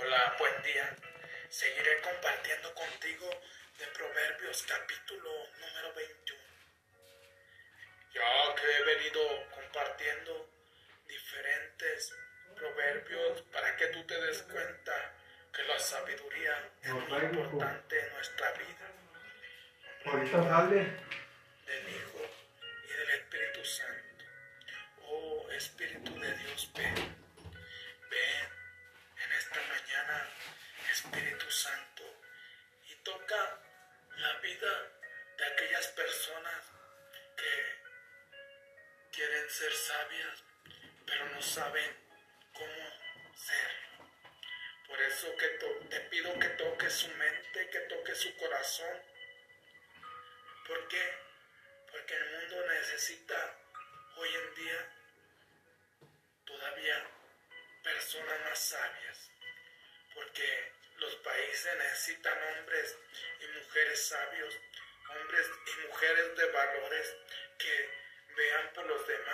Hola, buen día. Seguiré compartiendo contigo de Proverbios capítulo número 21. Ya que he venido compartiendo diferentes proverbios para que tú te des cuenta que la sabiduría es muy importante en nuestra vida. Ahorita sale. Del Hijo y del Espíritu Santo. Oh Espíritu de Dios, ven. Ser sabias, pero no saben cómo ser. Por eso que te pido que toques su mente, que toques su corazón. ¿Por qué? Porque el mundo necesita hoy en día todavía personas más sabias. Porque los países necesitan hombres y mujeres sabios, hombres y mujeres de valores que vean por los demás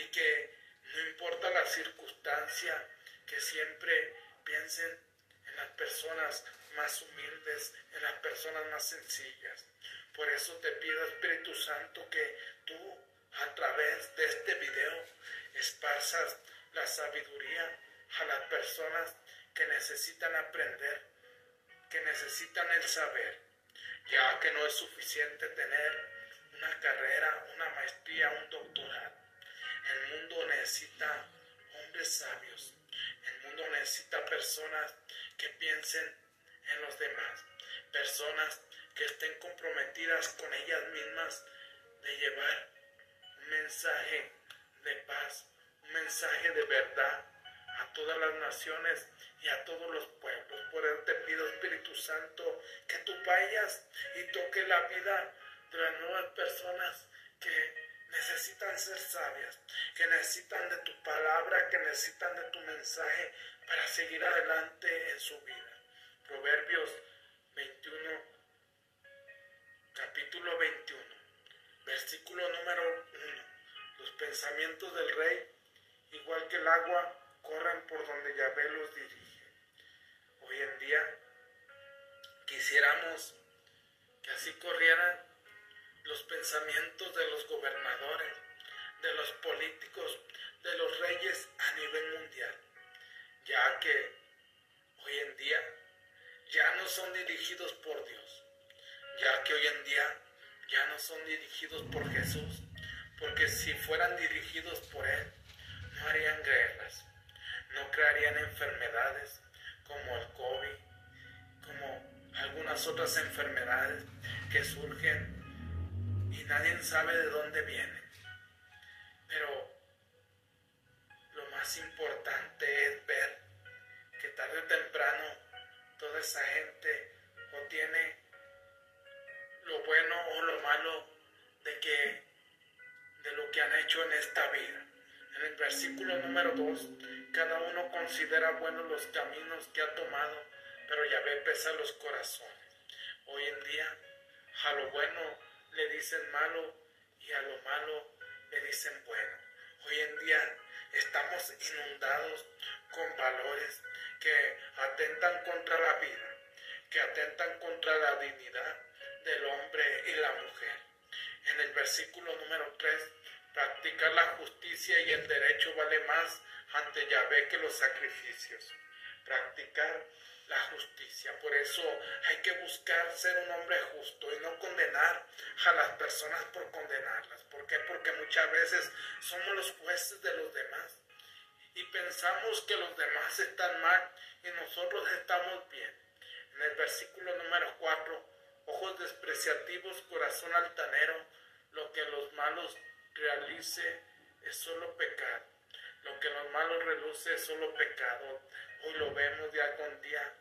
y que no importa la circunstancia, que siempre piensen en las personas más humildes, en las personas más sencillas. Por eso te pido, Espíritu Santo, que tú a través de este video esparzas la sabiduría a las personas que necesitan aprender, que necesitan el saber, ya que no es suficiente tener una carrera, una maestría, un doctorado. El mundo necesita hombres sabios, el mundo necesita personas que piensen en los demás, personas que estén comprometidas con ellas mismas de llevar un mensaje de paz, un mensaje de verdad a todas las naciones y a todos los pueblos. Por eso te pido, Espíritu Santo, que tú vayas y toque la vida de las nuevas personas que necesitan ser sabias, que necesitan de tu palabra, que necesitan de tu mensaje para seguir adelante en su vida. Proverbios 21, capítulo 21, versículo número 1. Los pensamientos del rey, igual que el agua, corren por donde Yahvé los dirige. Hoy en día quisiéramos que así corrieran los pensamientos de los gobernadores, de los políticos, de los reyes a nivel mundial, ya que hoy en día ya no son dirigidos por Dios, ya que hoy en día ya no son dirigidos por Jesús, porque si fueran dirigidos por Él, no harían guerras, no crearían enfermedades como el COVID, como algunas otras enfermedades que surgen nadie sabe de dónde vienen. Pero lo más importante es ver que tarde o temprano toda esa gente o tiene lo bueno o lo malo de que de lo que han hecho en esta vida. En el versículo número 2, cada uno considera buenos los caminos que ha tomado, pero ya ve pesa los corazones. Hoy en día, a lo bueno le dicen malo y a lo malo le dicen bueno. Hoy en día estamos inundados con valores que atentan contra la vida, que atentan contra la dignidad del hombre y la mujer. En el versículo número 3, practicar la justicia y el derecho vale más ante Yahvé que los sacrificios. Practicar la justicia. Por eso hay que buscar ser un hombre justo y no condenar a las personas por condenarlas. ¿Por qué? Porque muchas veces somos los jueces de los demás y pensamos que los demás están mal y nosotros estamos bien. En el versículo número 4, ojos despreciativos, corazón altanero, lo que los malos realice es solo pecado. Lo que los malos reluce es solo pecado. Hoy lo vemos día con día.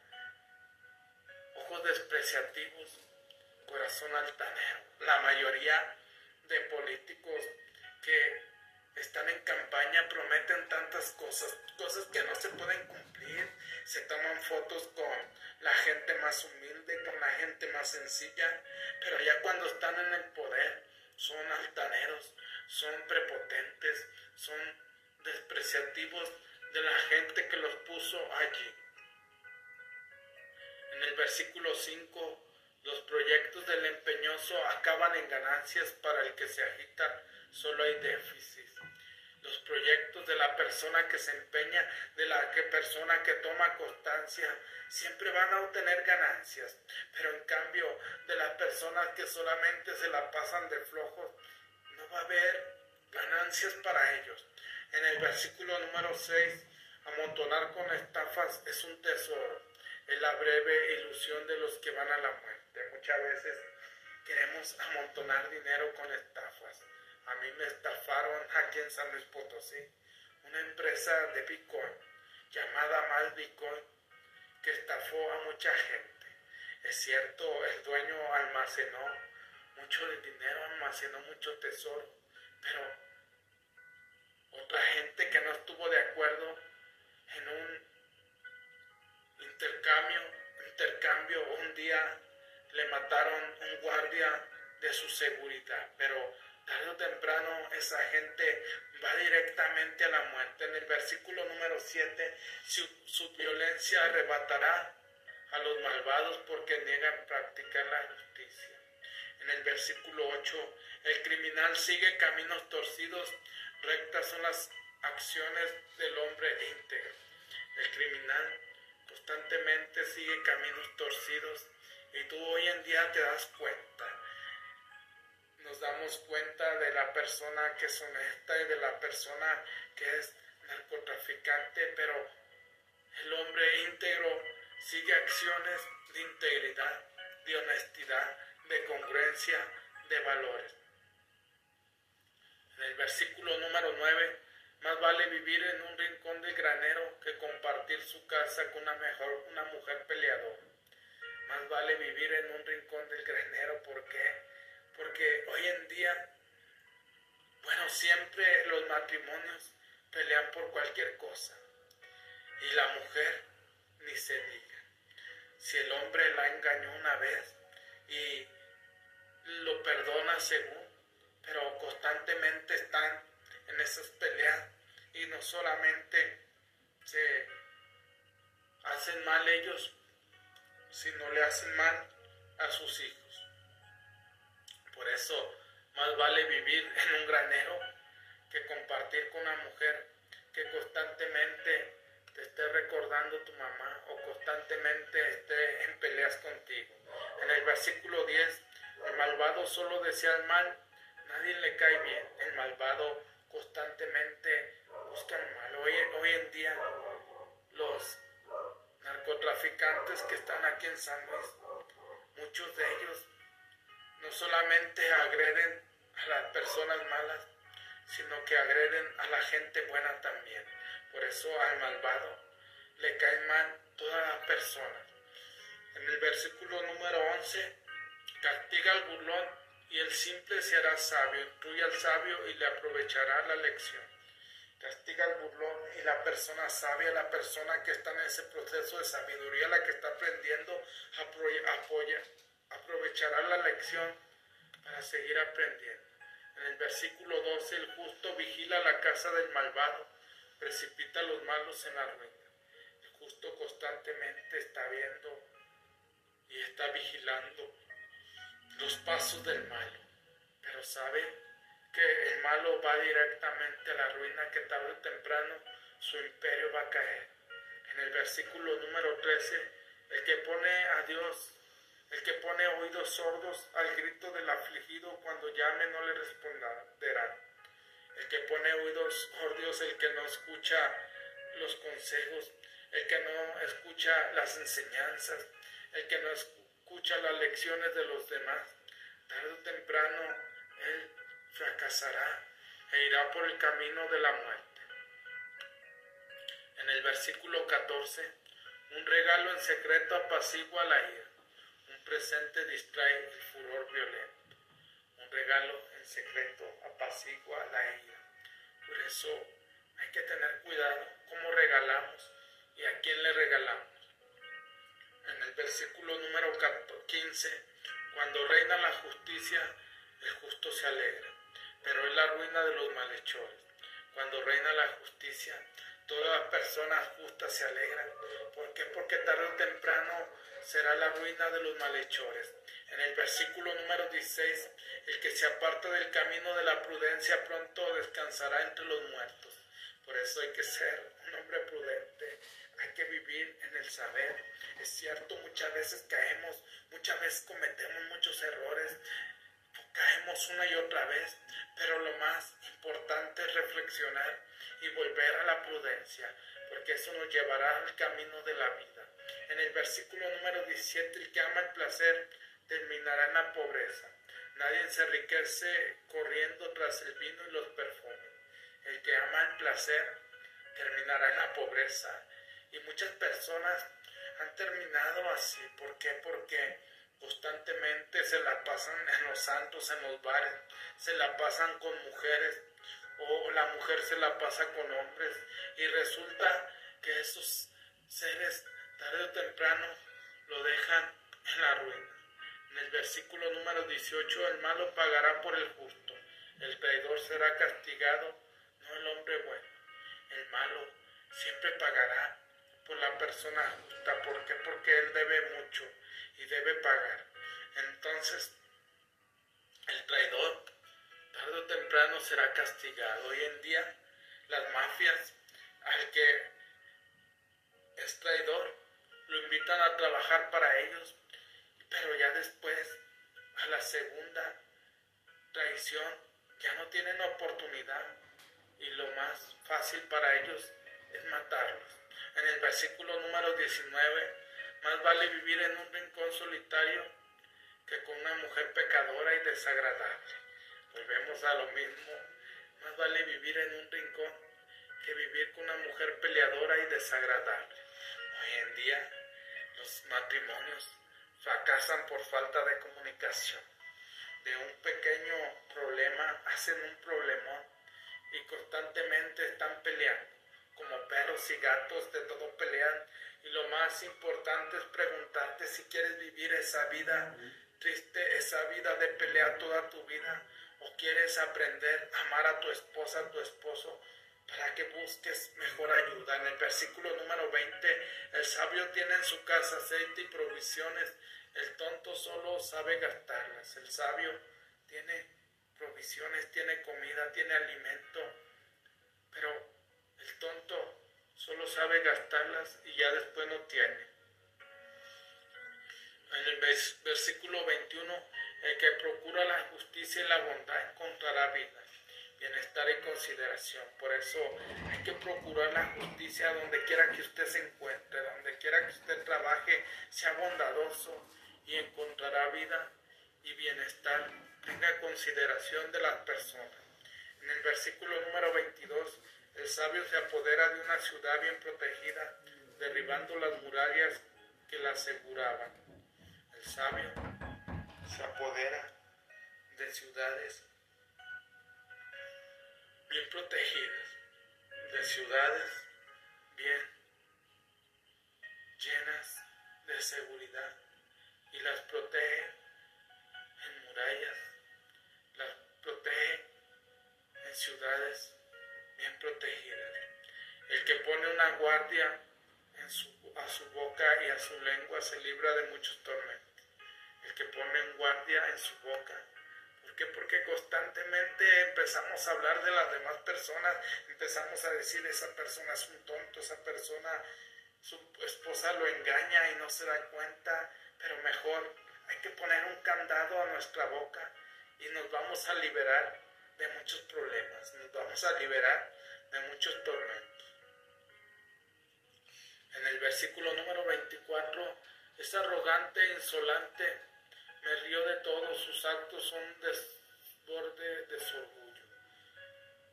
Ojos despreciativos, corazón altanero. La mayoría de políticos que están en campaña prometen tantas cosas, cosas que no se pueden cumplir. Se toman fotos con la gente más humilde, con la gente más sencilla, pero ya cuando están en el poder son altaneros, son prepotentes, son despreciativos de la gente que los puso allí. En el versículo 5, los proyectos del empeñoso acaban en ganancias para el que se agita, solo hay déficit. Los proyectos de la persona que se empeña, de la que persona que toma constancia, siempre van a obtener ganancias. Pero en cambio, de las personas que solamente se la pasan de flojos, no va a haber ganancias para ellos. En el versículo número 6, amontonar con estafas es un tesoro. Es la breve ilusión de los que van a la muerte. Muchas veces queremos amontonar dinero con estafas. A mí me estafaron aquí en San Luis Potosí una empresa de Bitcoin llamada Mal Bitcoin que estafó a mucha gente. Es cierto, el dueño almacenó mucho dinero, almacenó mucho tesoro, pero otra gente que no estuvo de acuerdo en un intercambio, intercambio un día le mataron un guardia de su seguridad, pero tarde o temprano esa gente va directamente a la muerte. En el versículo número 7, su, su violencia arrebatará a los malvados porque niegan practicar la justicia. En el versículo 8, el criminal sigue caminos torcidos, rectas son las acciones del hombre íntegro. El criminal constantemente sigue caminos torcidos y tú hoy en día te das cuenta. Nos damos cuenta de la persona que es honesta y de la persona que es narcotraficante, pero el hombre íntegro sigue acciones de integridad, de honestidad, de congruencia, de valores. En el versículo número 9, más vale vivir en un rincón del granero que compartir su casa con una, mejor, una mujer peleadora. Más vale vivir en un rincón del granero, ¿por qué? Porque hoy en día, bueno, siempre los matrimonios pelean por cualquier cosa. Y la mujer, ni se diga. Si el hombre la engañó una vez y lo perdona según, pero constantemente están en esas peleas y no solamente se hacen mal ellos, sino le hacen mal a sus hijos. Por eso más vale vivir en un granero que compartir con una mujer que constantemente te esté recordando tu mamá o constantemente esté en peleas contigo. En el versículo 10, el malvado solo desea el mal, nadie le cae bien. El malvado constantemente busca el mal. Hoy, hoy en día los narcotraficantes que están aquí en San Luis, muchos de ellos no solamente agreden a las personas malas, sino que agreden a la gente buena también. Por eso al malvado le caen mal todas las personas. En el versículo número 11, castiga al burlón y el simple se hará sabio, instruye al sabio y le aprovechará la lección. Castiga al burlón y la persona sabia, la persona que está en ese proceso de sabiduría, la que está aprendiendo, apoya, aprovechará la lección para seguir aprendiendo. En el versículo 12, el justo vigila la casa del malvado, precipita a los malos en la ruina. El justo constantemente está viendo y está vigilando los pasos del malo, pero sabe que el malo va directamente a la ruina, que tarde o temprano su imperio va a caer. En el versículo número 13, el que pone a Dios, el que pone oídos sordos al grito del afligido cuando llame no le responderá. El que pone oídos sordos, el que no escucha los consejos, el que no escucha las enseñanzas, el que no escucha las lecciones de los demás, tarde o temprano él fracasará e irá por el camino de la muerte. En el versículo 14, un regalo en secreto apacigua la ira, un presente distrae el furor violento. Un regalo en secreto apacigua la ira. Por eso hay que tener cuidado cómo regalamos y a quién le regalamos. Versículo número 15, cuando reina la justicia, el justo se alegra, pero es la ruina de los malhechores. Cuando reina la justicia, todas las personas justas se alegran. ¿Por qué? Porque tarde o temprano será la ruina de los malhechores. En el versículo número 16, el que se aparta del camino de la prudencia pronto descansará entre los muertos. Por eso hay que ser un hombre prudente, hay que vivir en el saber. Es cierto, muchas veces caemos, muchas veces cometemos muchos errores, caemos una y otra vez, pero lo más importante es reflexionar y volver a la prudencia, porque eso nos llevará al camino de la vida. En el versículo número 17, el que ama el placer terminará en la pobreza. Nadie se enriquece corriendo tras el vino y los perfumes. El que ama el placer terminará en la pobreza. Y muchas personas han terminado así. ¿Por qué? Porque constantemente se la pasan en los santos, en los bares, se la pasan con mujeres o la mujer se la pasa con hombres y resulta que esos seres tarde o temprano lo dejan en la ruina. En el versículo número 18, el malo pagará por el justo, el traidor será castigado, el hombre bueno. El malo siempre pagará por la persona justa. ¿Por qué? Porque él debe mucho y debe pagar. Entonces, el traidor tarde o temprano será castigado. Hoy en día, las mafias, al que es traidor, lo invitan a trabajar para ellos, pero ya después, a la segunda traición, ya no tienen oportunidad y lo más fácil para ellos es matarlos. En el versículo número 19, más vale vivir en un rincón solitario que con una mujer pecadora y desagradable. Volvemos a lo mismo. Más vale vivir en un rincón que vivir con una mujer peleadora y desagradable. Hoy en día los matrimonios fracasan por falta de comunicación. De un pequeño problema hacen un problemón y constantemente están peleando. Como perros y gatos de todo pelean. Y lo más importante es preguntarte si quieres vivir esa vida triste, esa vida de pelea toda tu vida. O quieres aprender a amar a tu esposa, a tu esposo, para que busques mejor ayuda. En el versículo número 20, el sabio tiene en su casa aceite y provisiones, el tonto solo sabe gastarlas. El sabio tiene tiene comida, tiene alimento, pero el tonto solo sabe gastarlas y ya después no tiene. En el versículo 21, el que procura la justicia y la bondad encontrará vida bienestar y consideración. Por eso hay que procurar la justicia donde quiera que usted se encuentre, donde quiera que usted trabaje, sea bondadoso y encontrará vida y bienestar. Tenga consideración de las personas. En el versículo número 22, el sabio se apodera de una ciudad bien protegida, derribando las murallas que la aseguraban. El sabio se apodera de ciudades bien protegidas, de ciudades bien llenas de seguridad y las protege en murallas, las protege en ciudades bien protegidas. El que pone una guardia en su, a su boca y a su lengua se libra de muchos tormentos. El que pone en guardia en su boca qué? Porque constantemente empezamos a hablar de las demás personas, empezamos a decir, esa persona es un tonto, esa persona, su esposa lo engaña y no se da cuenta, pero mejor hay que poner un candado a nuestra boca y nos vamos a liberar de muchos problemas, nos vamos a liberar de muchos tormentos. En el versículo número 24, es arrogante e insolente me río de todos, sus actos son desborde de su orgullo.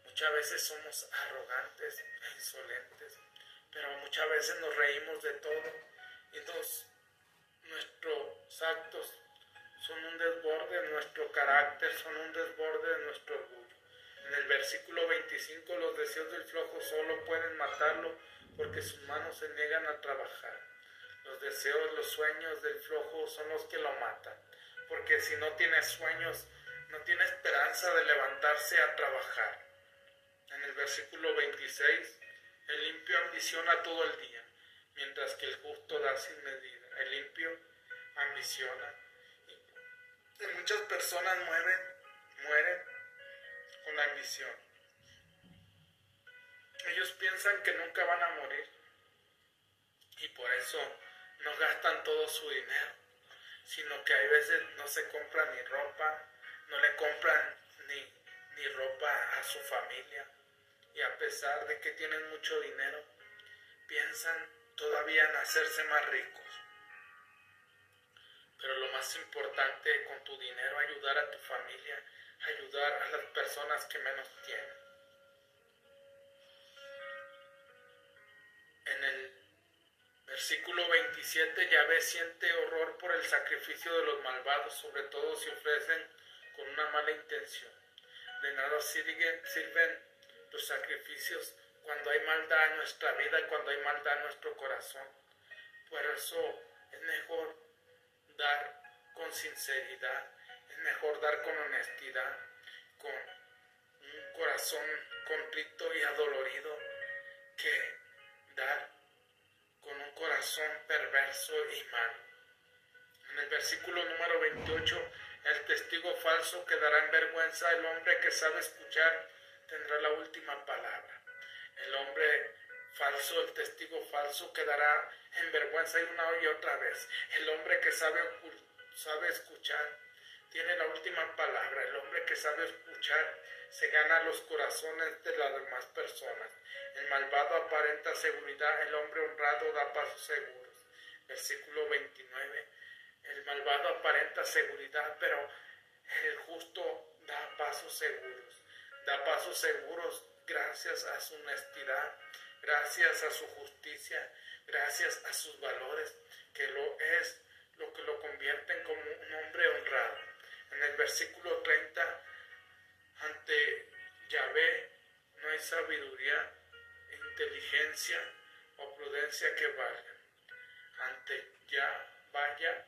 Muchas veces somos arrogantes e insolentes, pero muchas veces nos reímos de todo y nuestros actos son un desborde, nuestro carácter son un desborde de nuestro orgullo. En el versículo 25, los deseos del flojo solo pueden matarlo porque sus manos se niegan a trabajar. Los deseos, los sueños del flojo son los que lo matan porque si no tiene sueños, no tiene esperanza de levantarse a trabajar. En el versículo 26, El limpio ambiciona todo el día, mientras que el justo da sin medida. El limpio ambiciona. Muchas personas mueren, mueren con la ambición. Ellos piensan que nunca van a morir y por eso no gastan todo su dinero, sino que hay veces no se compran ni ropa, no le compran ni, ni ropa a su familia y a pesar de que tienen mucho dinero, piensan todavía en hacerse más ricos. Pero lo más importante con tu dinero, ayudar a tu familia, ayudar a las personas que menos tienen. En el versículo 27, Yahvé siente horror por el sacrificio de los malvados, sobre todo si ofrecen con una mala intención. De nada sirven, los sacrificios cuando hay maldad en nuestra vida cuando hay maldad en nuestro corazón. Por eso es mejor dar con sinceridad, es mejor dar con honestidad, con un corazón contrito y adolorido, que dar con un corazón perverso y malo. En el versículo número 28, el testigo falso quedará en vergüenza, el hombre que sabe escuchar tendrá la última palabra. El hombre falso, el testigo falso quedará en vergüenza y una y otra vez. El hombre que sabe, sabe escuchar tiene la última palabra. El hombre que sabe escuchar se gana los corazones de las demás personas. El malvado aparenta seguridad, el hombre honrado da pasos seguros. Versículo 29. El malvado aparenta seguridad, pero el justo da pasos seguros. Da pasos seguros gracias a su honestidad, gracias a su justicia, gracias a sus valores, que lo es lo que lo convierten como un hombre honrado. En el versículo 30, ante Yahvé no hay sabiduría, inteligencia o prudencia que valga. Ante ya vaya,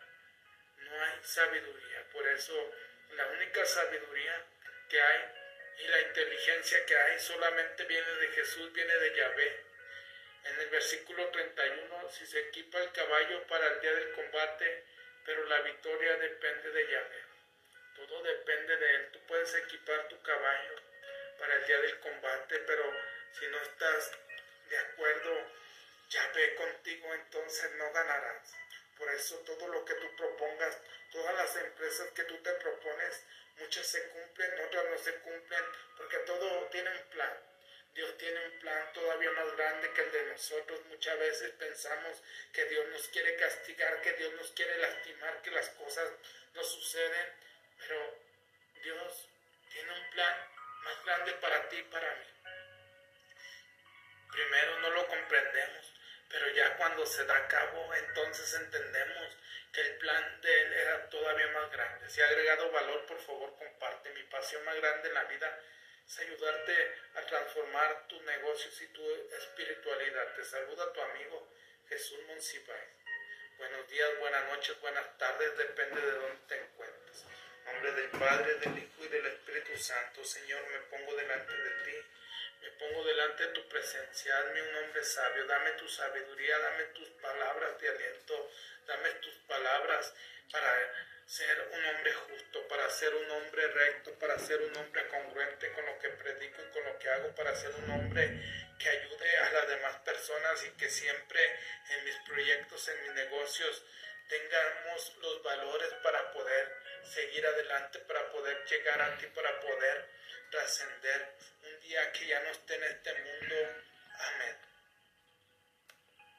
no hay sabiduría. Por eso la única sabiduría que hay y la inteligencia que hay solamente viene de Jesús, viene de Yahvé. En el versículo 31, si se equipa el caballo para el día del combate, pero la victoria depende de Yahvé. Todo depende de Él. Tú puedes equipar tu caballo para el día del combate, pero si no estás de acuerdo, Yahvé contigo, entonces no ganarás. Por eso todo lo que tú propongas, todas las empresas que tú te propones, muchas se cumplen, otras no se cumplen, porque todo tiene un plan. Dios tiene un plan todavía más grande que el de nosotros. Muchas veces pensamos que Dios nos quiere castigar, que Dios nos quiere lastimar, que las cosas no suceden, pero Dios tiene un plan más grande para ti y para mí. Primero no lo comprendemos, pero ya cuando se da a cabo, entonces entendemos que el plan de Él era todavía más grande. Si ha agregado valor, por favor, comparte. Mi pasión más grande en la vida es ayudarte a transformar tus negocios y tu espiritualidad. Te saluda tu amigo Jesús Monsiváis. Buenos días, buenas noches, buenas tardes, depende de dónde te encuentres. En nombre del Padre, del Hijo y del Espíritu Santo, Señor, me pongo delante de ti me pongo delante de tu presencia, hazme un hombre sabio, dame tu sabiduría, dame tus palabras de aliento, dame tus palabras para ser un hombre justo, para ser un hombre recto, para ser un hombre congruente con lo que predico y con lo que hago, para ser un hombre que ayude a las demás personas y que siempre en mis proyectos, en mis negocios, tengamos los valores para poder seguir adelante, para poder llegar a ti, para poder trascender un día que ya no esté en este mundo. Amén.